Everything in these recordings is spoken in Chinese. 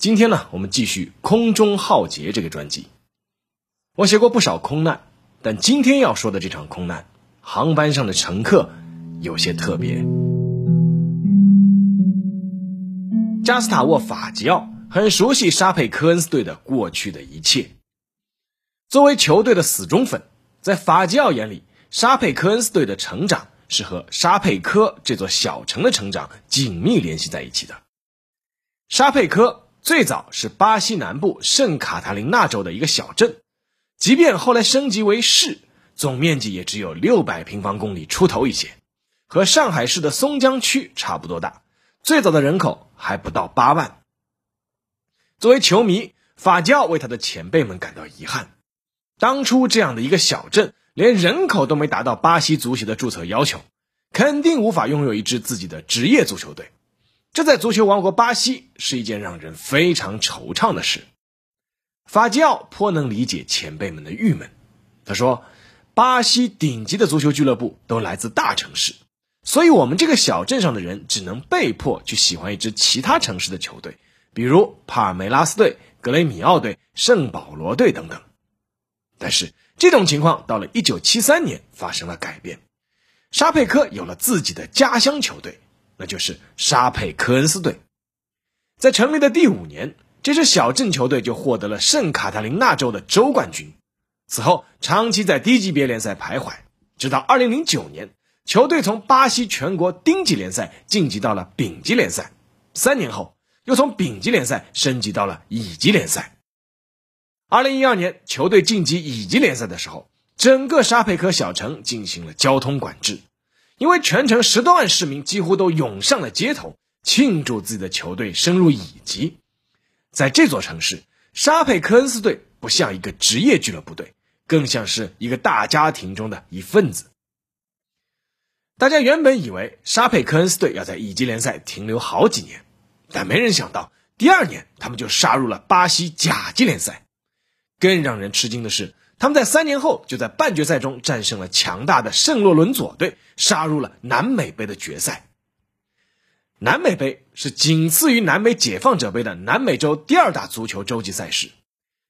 今天呢，我们继续空中浩劫这个专辑。我写过不少空难，但今天要说的这场空难，航班上的乘客有些特别。加斯塔沃·法吉奥很熟悉沙佩科恩斯队的过去的一切。作为球队的死忠粉，在法吉奥眼里，沙佩科恩斯队的成长是和沙佩科这座小城的成长紧密联系在一起的。沙佩科。最早是巴西南部圣卡塔琳娜州的一个小镇，即便后来升级为市，总面积也只有六百平方公里出头一些，和上海市的松江区差不多大。最早的人口还不到八万。作为球迷，法教为他的前辈们感到遗憾，当初这样的一个小镇，连人口都没达到巴西足协的注册要求，肯定无法拥有一支自己的职业足球队。这在足球王国巴西是一件让人非常惆怅的事。法基奥颇能理解前辈们的郁闷。他说：“巴西顶级的足球俱乐部都来自大城市，所以我们这个小镇上的人只能被迫去喜欢一支其他城市的球队，比如帕尔梅拉斯队、格雷米奥队、圣保罗队等等。但是这种情况到了1973年发生了改变，沙佩科有了自己的家乡球队。”那就是沙佩科恩斯队，在成立的第五年，这支小镇球队就获得了圣卡塔琳娜州的州冠军。此后，长期在低级别联赛徘徊，直到2009年，球队从巴西全国丁级联赛晋级到了丙级联赛。三年后，又从丙级联赛升级到了乙级联赛。2012年，球队晋级乙级联赛的时候，整个沙佩科小城进行了交通管制。因为全城十多万市民几乎都涌上了街头，庆祝自己的球队升入乙级。在这座城市，沙佩科恩斯队不像一个职业俱乐部队，更像是一个大家庭中的一份子。大家原本以为沙佩科恩斯队要在乙级联赛停留好几年，但没人想到，第二年他们就杀入了巴西甲级联赛。更让人吃惊的是。他们在三年后就在半决赛中战胜了强大的圣洛伦佐队，杀入了南美杯的决赛。南美杯是仅次于南美解放者杯的南美洲第二大足球洲际赛事。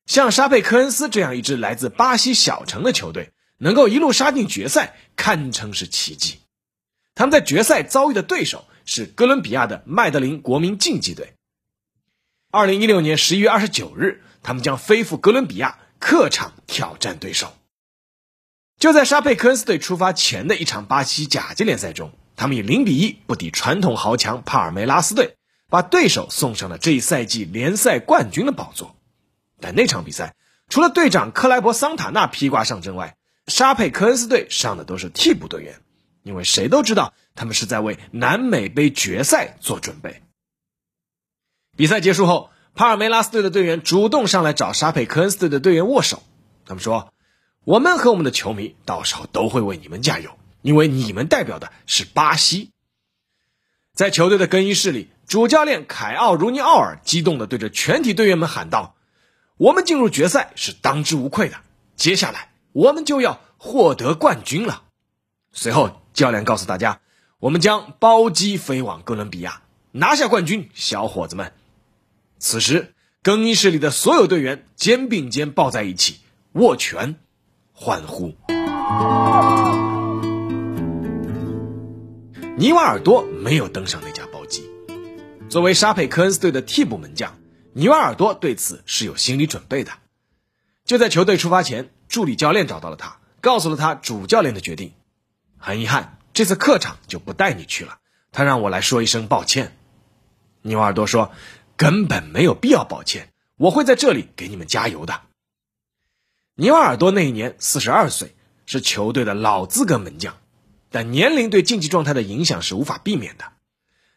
像沙佩科恩斯这样一支来自巴西小城的球队，能够一路杀进决赛，堪称是奇迹。他们在决赛遭遇的对手是哥伦比亚的麦德林国民竞技队。二零一六年十一月二十九日，他们将飞赴哥伦比亚。客场挑战对手。就在沙佩科恩斯队出发前的一场巴西甲级联赛中，他们以零比一不敌传统豪强帕尔梅拉斯队，把对手送上了这一赛季联赛冠军的宝座。但那场比赛，除了队长克莱伯桑塔纳披挂上阵外，沙佩科恩斯队上的都是替补队员，因为谁都知道他们是在为南美杯决赛做准备。比赛结束后。帕尔梅拉斯队的队员主动上来找沙佩科恩斯队的队员握手，他们说：“我们和我们的球迷到时候都会为你们加油，因为你们代表的是巴西。”在球队的更衣室里，主教练凯奥·茹尼奥尔激动地对着全体队员们喊道：“我们进入决赛是当之无愧的，接下来我们就要获得冠军了。”随后，教练告诉大家：“我们将包机飞往哥伦比亚，拿下冠军，小伙子们。”此时，更衣室里的所有队员肩并肩抱在一起，握拳，欢呼。尼瓦尔多没有登上那架包机。作为沙佩科恩斯队的替补门将，尼瓦尔多对此是有心理准备的。就在球队出发前，助理教练找到了他，告诉了他主教练的决定。很遗憾，这次客场就不带你去了。他让我来说一声抱歉。尼瓦尔多说。根本没有必要抱歉，我会在这里给你们加油的。尼瓦尔多那一年四十二岁，是球队的老资格门将，但年龄对竞技状态的影响是无法避免的。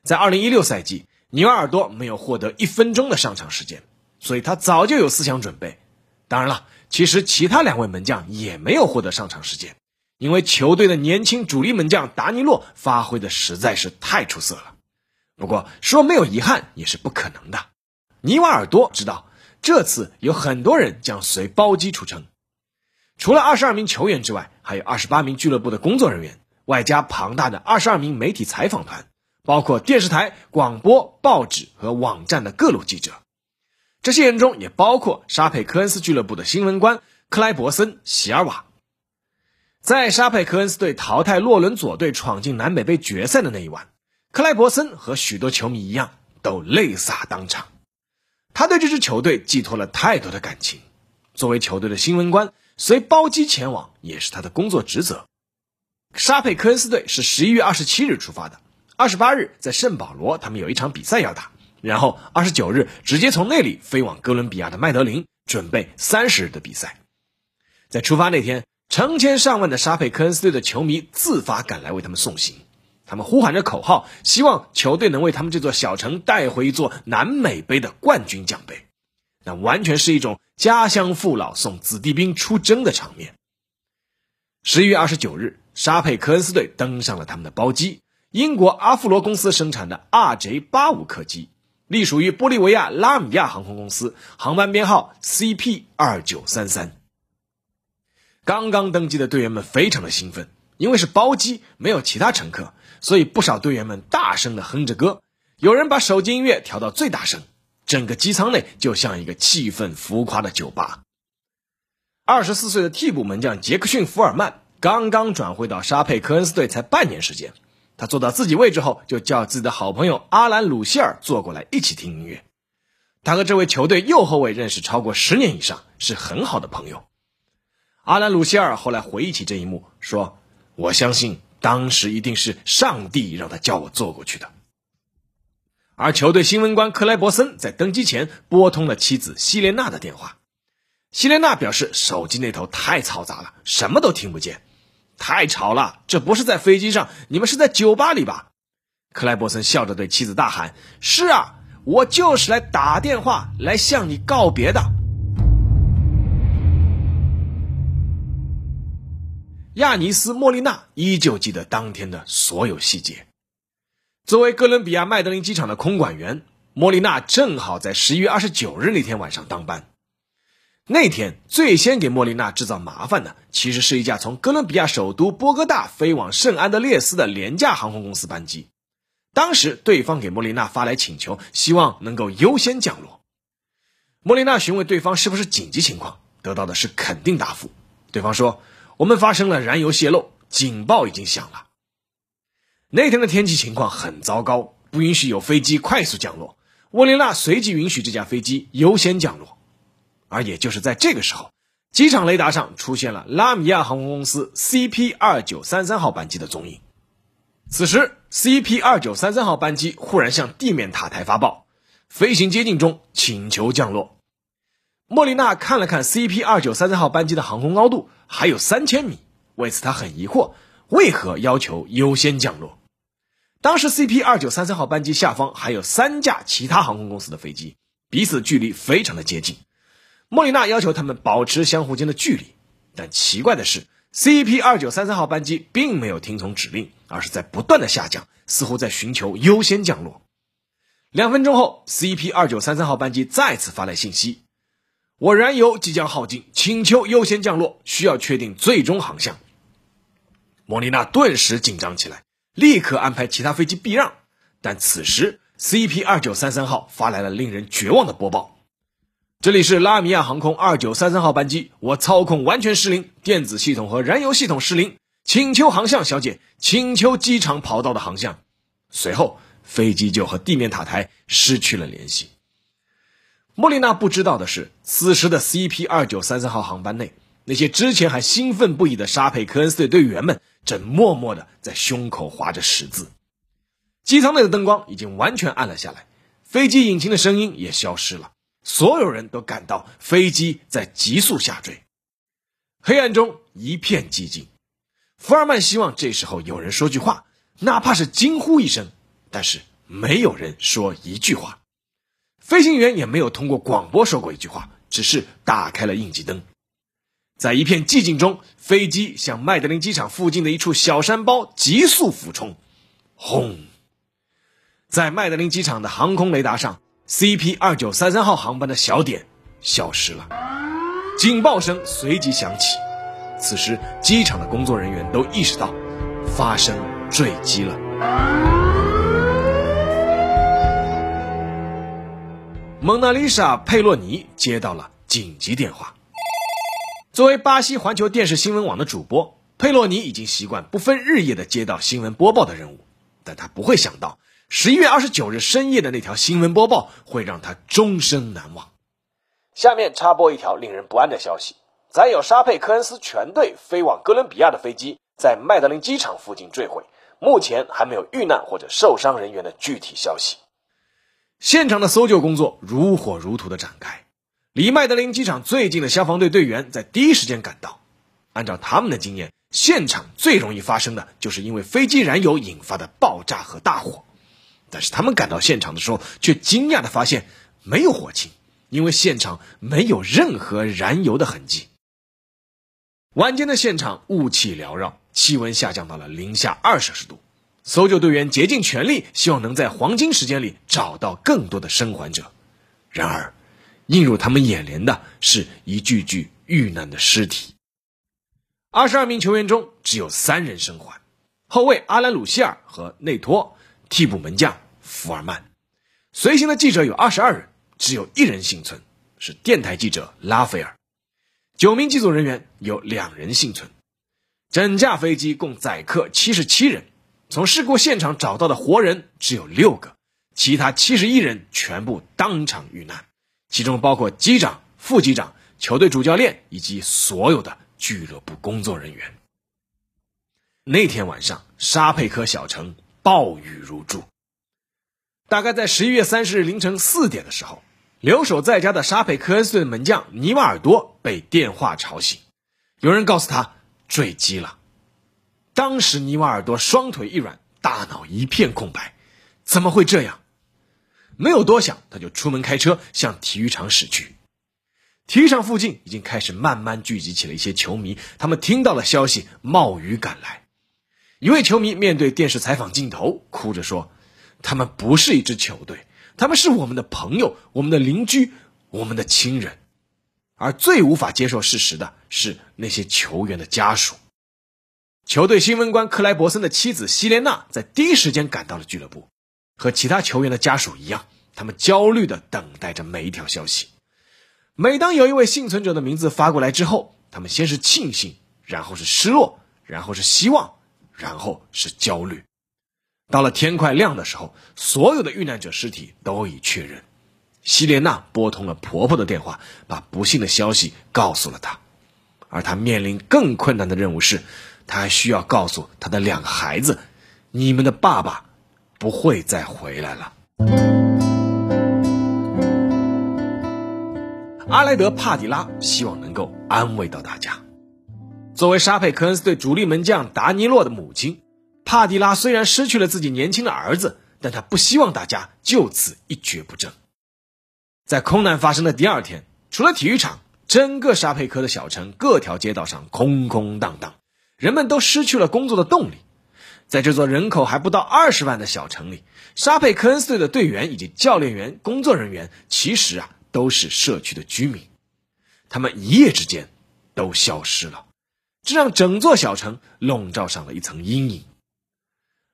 在二零一六赛季，尼瓦尔多没有获得一分钟的上场时间，所以他早就有思想准备。当然了，其实其他两位门将也没有获得上场时间，因为球队的年轻主力门将达尼洛发挥的实在是太出色了。不过说没有遗憾也是不可能的。尼瓦尔多知道这次有很多人将随包机出城，除了二十二名球员之外，还有二十八名俱乐部的工作人员，外加庞大的二十二名媒体采访团。包括电视台、广播、报纸和网站的各路记者，这些人中也包括沙佩科恩斯俱乐部的新闻官克莱伯森·席尔瓦。在沙佩科恩斯队淘汰洛伦佐队闯进南北杯决赛的那一晚，克莱伯森和许多球迷一样都泪洒当场。他对这支球队寄托了太多的感情。作为球队的新闻官，随包机前往也是他的工作职责。沙佩科恩斯队是十一月二十七日出发的。二十八日在圣保罗，他们有一场比赛要打，然后二十九日直接从那里飞往哥伦比亚的麦德林，准备三十日的比赛。在出发那天，成千上万的沙佩科恩斯队的球迷自发赶来为他们送行，他们呼喊着口号，希望球队能为他们这座小城带回一座南美杯的冠军奖杯。那完全是一种家乡父老送子弟兵出征的场面。十一月二十九日，沙佩科恩斯队登上了他们的包机。英国阿弗罗公司生产的 RJ 八五客机，隶属于玻利维亚拉米亚航空公司，航班编号 CP 二九三三。刚刚登机的队员们非常的兴奋，因为是包机，没有其他乘客，所以不少队员们大声的哼着歌，有人把手机音乐调到最大声，整个机舱内就像一个气氛浮夸的酒吧。二十四岁的替补门将杰克逊·福尔曼刚刚转会到沙佩科恩斯队才半年时间。他坐到自己位置后，就叫自己的好朋友阿兰·鲁希尔坐过来一起听音乐。他和这位球队右后卫认识超过十年以上，是很好的朋友。阿兰·鲁希尔后来回忆起这一幕，说：“我相信当时一定是上帝让他叫我坐过去的。”而球队新闻官克莱伯森在登机前拨通了妻子希莲娜的电话，希莲娜表示手机那头太嘈杂了，什么都听不见。太吵了！这不是在飞机上，你们是在酒吧里吧？克莱伯森笑着对妻子大喊：“是啊，我就是来打电话来向你告别的。”亚尼斯·莫莉娜依旧记得当天的所有细节。作为哥伦比亚麦德林机场的空管员，莫莉娜正好在十一月二十九日那天晚上当班。那天最先给莫莉娜制造麻烦的，其实是一架从哥伦比亚首都波哥大飞往圣安德烈斯的廉价航空公司班机。当时对方给莫莉娜发来请求，希望能够优先降落。莫莉娜询问对方是不是紧急情况，得到的是肯定答复。对方说：“我们发生了燃油泄漏，警报已经响了。”那天的天气情况很糟糕，不允许有飞机快速降落。莫莉娜随即允许这架飞机优先降落。而也就是在这个时候，机场雷达上出现了拉米亚航空公司 CP 二九三三号班机的踪影。此时，CP 二九三三号班机忽然向地面塔台发报，飞行接近中，请求降落。莫莉娜看了看 CP 二九三三号班机的航空高度还有三千米，为此她很疑惑，为何要求优先降落？当时 CP 二九三三号班机下方还有三架其他航空公司的飞机，彼此距离非常的接近。莫莉娜要求他们保持相互间的距离，但奇怪的是，CP 二九三三号班机并没有听从指令，而是在不断的下降，似乎在寻求优先降落。两分钟后，CP 二九三三号班机再次发来信息：“我燃油即将耗尽，请求优先降落，需要确定最终航向。”莫莉娜顿时紧张起来，立刻安排其他飞机避让。但此时，CP 二九三三号发来了令人绝望的播报。这里是拉米亚航空二九三三号班机，我操控完全失灵，电子系统和燃油系统失灵，请求航向，小姐，请求机场跑道的航向。随后，飞机就和地面塔台失去了联系。莫莉娜不知道的是，此时的 CP 二九三三号航班内，那些之前还兴奋不已的沙佩科恩斯队队员们，正默默的在胸口划着十字。机舱内的灯光已经完全暗了下来，飞机引擎的声音也消失了。所有人都感到飞机在急速下坠，黑暗中一片寂静。福尔曼希望这时候有人说句话，哪怕是惊呼一声，但是没有人说一句话。飞行员也没有通过广播说过一句话，只是打开了应急灯。在一片寂静中，飞机向麦德林机场附近的一处小山包急速俯冲，轰！在麦德林机场的航空雷达上，CP 二九三三号航班的小点消失了，警报声随即响起。此时，机场的工作人员都意识到发生坠机了。蒙娜丽莎·佩洛尼接到了紧急电话。作为巴西环球电视新闻网的主播，佩洛尼已经习惯不分日夜的接到新闻播报的任务，但他不会想到十一月二十九日深夜的那条新闻播报会让他终身难忘。下面插播一条令人不安的消息：载有沙佩科恩斯全队飞往哥伦比亚的飞机在麦德林机场附近坠毁，目前还没有遇难或者受伤人员的具体消息。现场的搜救工作如火如荼的展开，离麦德林机场最近的消防队队员在第一时间赶到。按照他们的经验，现场最容易发生的就是因为飞机燃油引发的爆炸和大火。但是他们赶到现场的时候，却惊讶的发现没有火情，因为现场没有任何燃油的痕迹。晚间的现场雾气缭绕，气温下降到了零下二摄氏度。搜救队员竭尽全力，希望能在黄金时间里找到更多的生还者。然而，映入他们眼帘的是一具具遇难的尸体。二十二名球员中只有三人生还：后卫阿兰·鲁希尔和内托，替补门将福尔曼。随行的记者有二十二人，只有一人幸存，是电台记者拉斐尔。九名机组人员有两人幸存。整架飞机共载客七十七人。从事故现场找到的活人只有六个，其他七十一人全部当场遇难，其中包括机长、副机长、球队主教练以及所有的俱乐部工作人员。那天晚上，沙佩科小城暴雨如注。大概在十一月三十日凌晨四点的时候，留守在家的沙佩科恩斯顿门将尼瓦尔多被电话吵醒，有人告诉他坠机了。当时尼瓦尔多双腿一软，大脑一片空白，怎么会这样？没有多想，他就出门开车向体育场驶去。体育场附近已经开始慢慢聚集起了一些球迷，他们听到了消息，冒雨赶来。一位球迷面对电视采访镜头，哭着说：“他们不是一支球队，他们是我们的朋友，我们的邻居，我们的亲人。”而最无法接受事实的是那些球员的家属。球队新闻官克莱伯森的妻子希莲娜在第一时间赶到了俱乐部，和其他球员的家属一样，他们焦虑地等待着每一条消息。每当有一位幸存者的名字发过来之后，他们先是庆幸，然后是失落，然后是希望，然后是焦虑。到了天快亮的时候，所有的遇难者尸体都已确认。希莲娜拨通了婆婆的电话，把不幸的消息告诉了她，而她面临更困难的任务是。他还需要告诉他的两个孩子：“你们的爸爸不会再回来了。”阿莱德·帕迪拉希望能够安慰到大家。作为沙佩科恩斯队主力门将达尼洛的母亲，帕迪拉虽然失去了自己年轻的儿子，但他不希望大家就此一蹶不振。在空难发生的第二天，除了体育场，整个沙佩科的小城各条街道上空空荡荡。人们都失去了工作的动力，在这座人口还不到二十万的小城里，沙佩科恩斯队的队员以及教练员、工作人员其实啊都是社区的居民，他们一夜之间都消失了，这让整座小城笼罩上了一层阴影。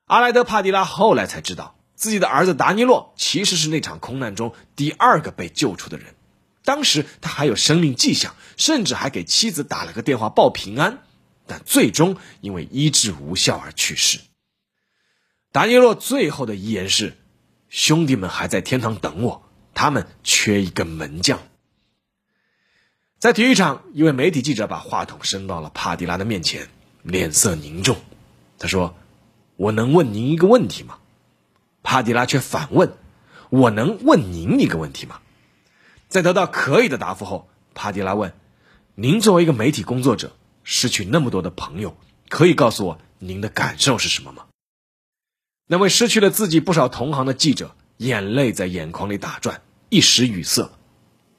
阿莱德·帕迪拉后来才知道，自己的儿子达尼洛其实是那场空难中第二个被救出的人，当时他还有生命迹象，甚至还给妻子打了个电话报平安。但最终因为医治无效而去世。达尼洛最后的遗言是：“兄弟们还在天堂等我，他们缺一个门将。”在体育场，一位媒体记者把话筒伸到了帕迪拉的面前，脸色凝重。他说：“我能问您一个问题吗？”帕迪拉却反问：“我能问您一个问题吗？”在得到可以的答复后，帕迪拉问：“您作为一个媒体工作者。”失去那么多的朋友，可以告诉我您的感受是什么吗？那位失去了自己不少同行的记者，眼泪在眼眶里打转，一时语塞。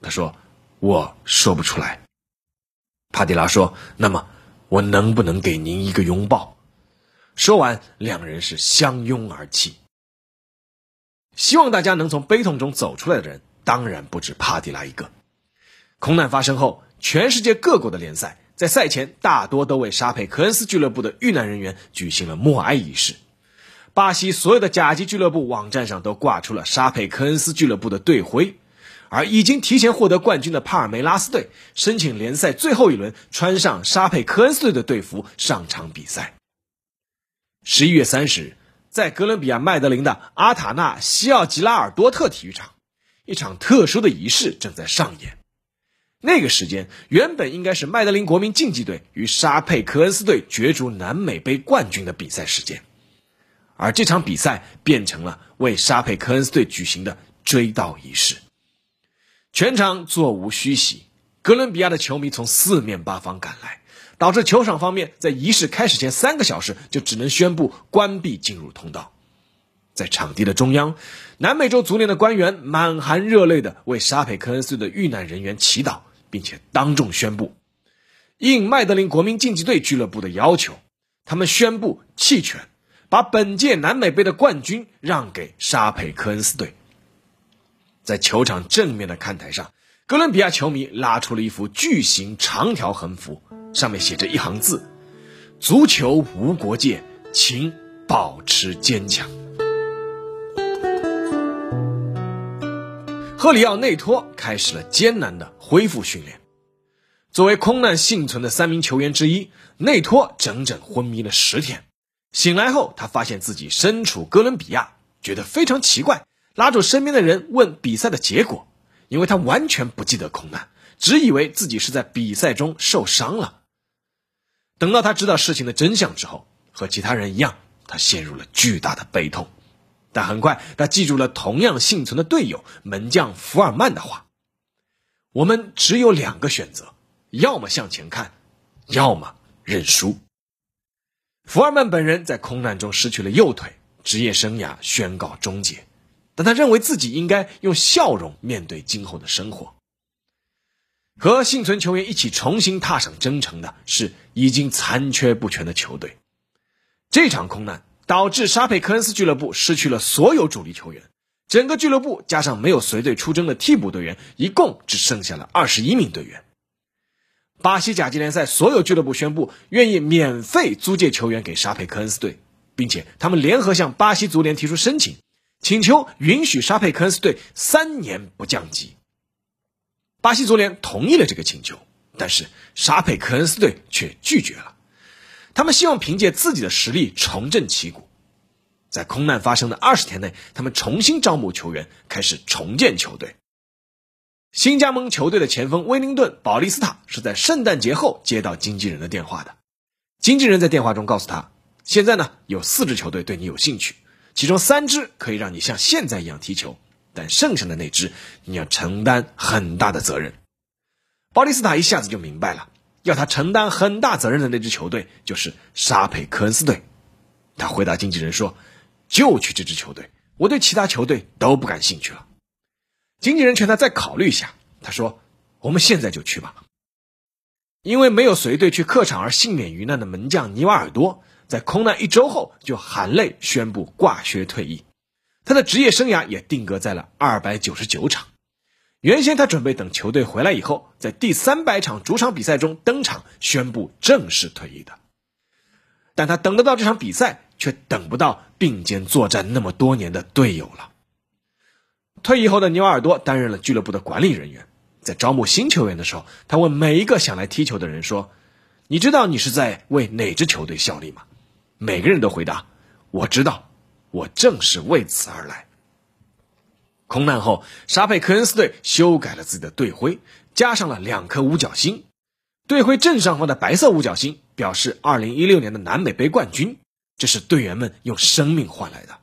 他说：“我说不出来。”帕迪拉说：“那么，我能不能给您一个拥抱？”说完，两人是相拥而泣。希望大家能从悲痛中走出来的人，当然不止帕迪拉一个。空难发生后，全世界各国的联赛在赛前大多都为沙佩科恩斯俱乐部的遇难人员举行了默哀仪式。巴西所有的甲级俱乐部网站上都挂出了沙佩科恩斯俱乐部的队徽，而已经提前获得冠军的帕尔梅拉斯队申请联赛最后一轮穿上沙佩科恩斯队的队服上场比赛。十一月三十日，在哥伦比亚麦德林的阿塔纳西奥吉拉尔多特体育场，一场特殊的仪式正在上演。那个时间原本应该是麦德林国民竞技队与沙佩科恩斯队角逐南美杯冠军的比赛时间。而这场比赛变成了为沙佩科恩斯队举行的追悼仪式，全场座无虚席，哥伦比亚的球迷从四面八方赶来，导致球场方面在仪式开始前三个小时就只能宣布关闭进入通道。在场地的中央，南美洲足联的官员满含热泪的为沙佩科恩斯队的遇难人员祈祷，并且当众宣布，应麦德林国民竞技队俱乐部的要求，他们宣布弃权。把本届南美杯的冠军让给沙佩科恩斯队。在球场正面的看台上，哥伦比亚球迷拉出了一幅巨型长条横幅，上面写着一行字：“足球无国界，请保持坚强。”赫里奥内托开始了艰难的恢复训练。作为空难幸存的三名球员之一，内托整整昏迷了十天。醒来后，他发现自己身处哥伦比亚，觉得非常奇怪，拉住身边的人问比赛的结果，因为他完全不记得空难，只以为自己是在比赛中受伤了。等到他知道事情的真相之后，和其他人一样，他陷入了巨大的悲痛。但很快，他记住了同样幸存的队友门将福尔曼的话：“我们只有两个选择，要么向前看，要么认输。”福尔曼本人在空难中失去了右腿，职业生涯宣告终结。但他认为自己应该用笑容面对今后的生活。和幸存球员一起重新踏上征程的是已经残缺不全的球队。这场空难导致沙佩科恩斯俱乐部失去了所有主力球员，整个俱乐部加上没有随队出征的替补队员，一共只剩下了二十一名队员。巴西甲级联赛所有俱乐部宣布愿意免费租借球员给沙佩科恩斯队，并且他们联合向巴西足联提出申请，请求允许沙佩科恩斯队三年不降级。巴西足联同意了这个请求，但是沙佩科恩斯队却拒绝了。他们希望凭借自己的实力重振旗鼓，在空难发生的二十天内，他们重新招募球员，开始重建球队。新加盟球队的前锋威灵顿·保利斯塔是在圣诞节后接到经纪人的电话的。经纪人在电话中告诉他，现在呢有四支球队对你有兴趣，其中三支可以让你像现在一样踢球，但剩下的那支你要承担很大的责任。保利斯塔一下子就明白了，要他承担很大责任的那支球队就是沙佩科恩斯队。他回答经纪人说：“就去这支球队，我对其他球队都不感兴趣了。”经纪人劝他再考虑一下，他说：“我们现在就去吧。”因为没有随队去客场而幸免于难的门将尼瓦尔多，在空难一周后就含泪宣布挂靴退役，他的职业生涯也定格在了二百九十九场。原先他准备等球队回来以后，在第三百场主场比赛中登场宣布正式退役的，但他等得到这场比赛，却等不到并肩作战那么多年的队友了。退役后的尼瓦尔多担任了俱乐部的管理人员，在招募新球员的时候，他问每一个想来踢球的人说：“你知道你是在为哪支球队效力吗？”每个人都回答：“我知道，我正是为此而来。”空难后，沙佩科恩斯队修改了自己的队徽，加上了两颗五角星。队徽正上方的白色五角星表示2016年的南美杯冠军，这是队员们用生命换来的。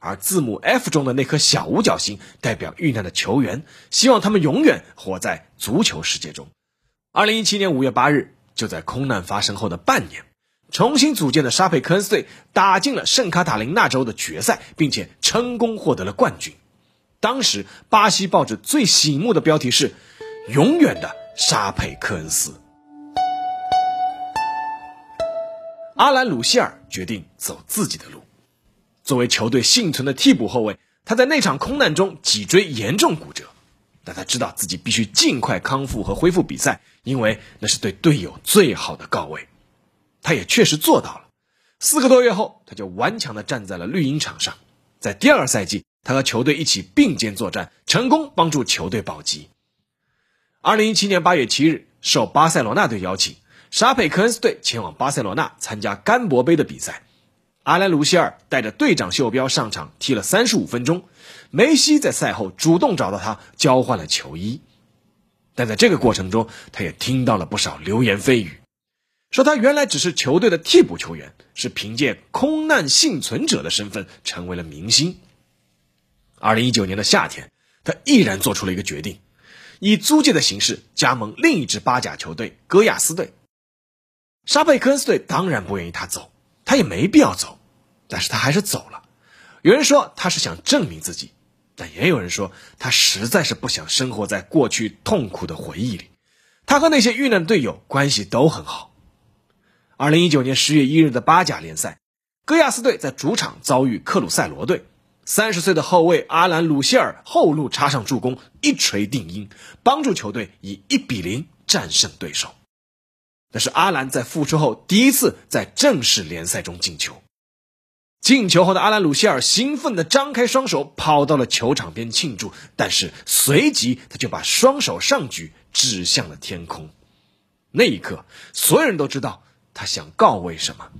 而字母 F 中的那颗小五角星代表遇难的球员，希望他们永远活在足球世界中。二零一七年五月八日，就在空难发生后的半年，重新组建的沙佩科恩斯队打进了圣卡塔琳娜州的决赛，并且成功获得了冠军。当时巴西报纸最醒目的标题是“永远的沙佩科恩斯”。阿兰·鲁希尔决定走自己的路。作为球队幸存的替补后卫，他在那场空难中脊椎严重骨折，但他知道自己必须尽快康复和恢复比赛，因为那是对队友最好的告慰。他也确实做到了。四个多月后，他就顽强地站在了绿茵场上。在第二赛季，他和球队一起并肩作战，成功帮助球队保级。二零一七年八月七日，受巴塞罗那队邀请。沙佩科恩斯队前往巴塞罗那参加甘博杯的比赛，阿兰·卢希尔带着队长袖标上场踢了三十五分钟。梅西在赛后主动找到他交换了球衣，但在这个过程中，他也听到了不少流言蜚语，说他原来只是球队的替补球员，是凭借空难幸存者的身份成为了明星。二零一九年的夏天，他毅然做出了一个决定，以租借的形式加盟另一支巴甲球队戈亚斯队。沙佩科恩斯队当然不愿意他走，他也没必要走，但是他还是走了。有人说他是想证明自己，但也有人说他实在是不想生活在过去痛苦的回忆里。他和那些遇难队友关系都很好。二零一九年十月一日的巴甲联赛，戈亚斯队在主场遭遇克鲁塞罗队，三十岁的后卫阿兰·鲁希尔后路插上助攻，一锤定音，帮助球队以一比零战胜对手。那是阿兰在复出后第一次在正式联赛中进球。进球后的阿兰·鲁希尔兴奋地张开双手，跑到了球场边庆祝，但是随即他就把双手上举，指向了天空。那一刻，所有人都知道他想告慰什么。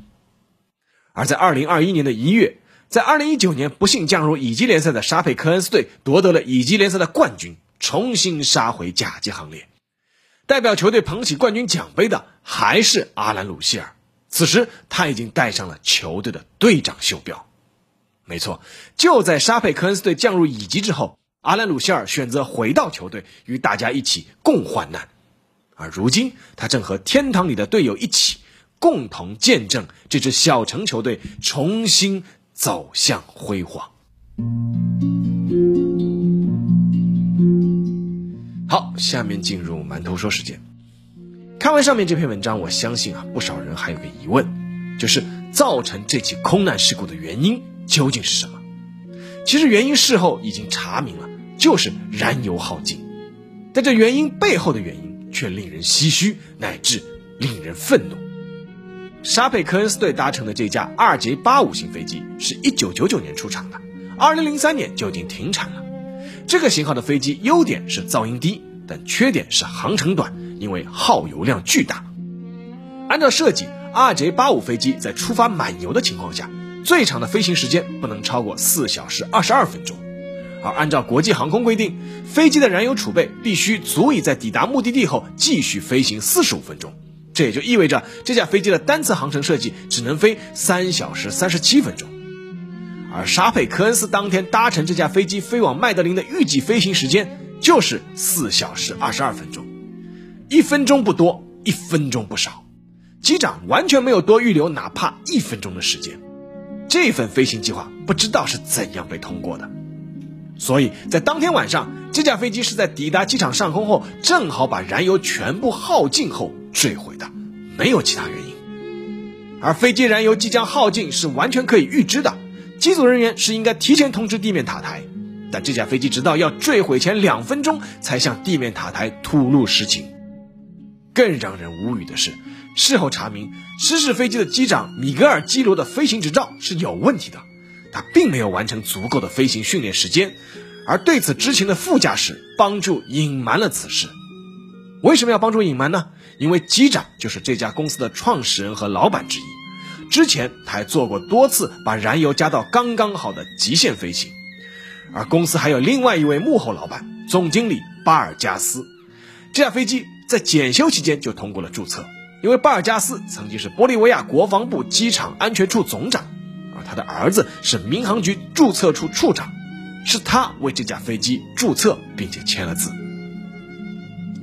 而在2021年的一月，在2019年不幸降入乙级联赛的沙佩科恩斯队夺得了乙级联赛的冠军，重新杀回甲级行列。代表球队捧起冠军奖杯的还是阿兰·鲁希尔。此时他已经戴上了球队的队长袖标。没错，就在沙佩科恩斯队降入乙级之后，阿兰·鲁希尔选择回到球队，与大家一起共患难。而如今，他正和天堂里的队友一起，共同见证这支小城球队重新走向辉煌。好，下面进入馒头说时间。看完上面这篇文章，我相信啊，不少人还有个疑问，就是造成这起空难事故的原因究竟是什么？其实原因事后已经查明了，就是燃油耗尽。但这原因背后的原因却令人唏嘘，乃至令人愤怒。沙佩科恩斯队搭乘的这架 RJ85 型飞机是一九九九年出厂的，二零零三年就已经停产了。这个型号的飞机优点是噪音低，但缺点是航程短，因为耗油量巨大。按照设计，RJ85 飞机在出发满油的情况下，最长的飞行时间不能超过四小时二十二分钟。而按照国际航空规定，飞机的燃油储备必须足以在抵达目的地后继续飞行四十五分钟。这也就意味着这架飞机的单次航程设计只能飞三小时三十七分钟。而沙佩科恩斯当天搭乘这架飞机飞往麦德林的预计飞行时间就是四小时二十二分钟，一分钟不多，一分钟不少，机长完全没有多预留哪怕一分钟的时间。这份飞行计划不知道是怎样被通过的，所以在当天晚上，这架飞机是在抵达机场上空后，正好把燃油全部耗尽后坠毁的，没有其他原因。而飞机燃油即将耗尽是完全可以预知的。机组人员是应该提前通知地面塔台，但这架飞机直到要坠毁前两分钟才向地面塔台吐露实情。更让人无语的是，事后查明，失事飞机的机长米格尔·基罗的飞行执照是有问题的，他并没有完成足够的飞行训练时间，而对此知情的副驾驶帮助隐瞒了此事。为什么要帮助隐瞒呢？因为机长就是这家公司的创始人和老板之一。之前他还做过多次把燃油加到刚刚好的极限飞行，而公司还有另外一位幕后老板总经理巴尔加斯。这架飞机在检修期间就通过了注册，因为巴尔加斯曾经是玻利维亚国防部机场安全处总长，而他的儿子是民航局注册处处长，是他为这架飞机注册并且签了字。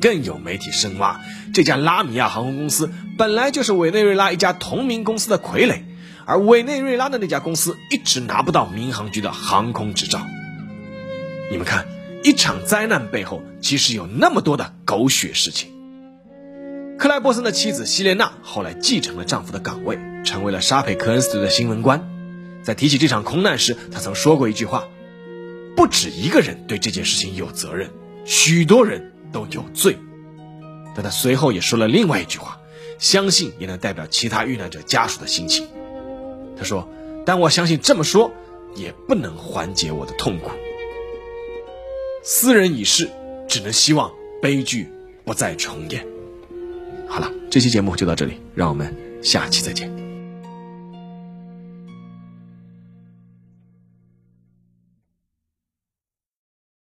更有媒体深挖，这家拉米亚航空公司本来就是委内瑞拉一家同名公司的傀儡，而委内瑞拉的那家公司一直拿不到民航局的航空执照。你们看，一场灾难背后其实有那么多的狗血事情。克莱伯森的妻子希莲娜后来继承了丈夫的岗位，成为了沙佩·科恩斯的新闻官。在提起这场空难时，他曾说过一句话：“不止一个人对这件事情有责任，许多人都有罪。”但他随后也说了另外一句话，相信也能代表其他遇难者家属的心情。他说：“但我相信这么说也不能缓解我的痛苦。斯人已逝，只能希望悲剧不再重演。”好了，这期节目就到这里，让我们下期再见。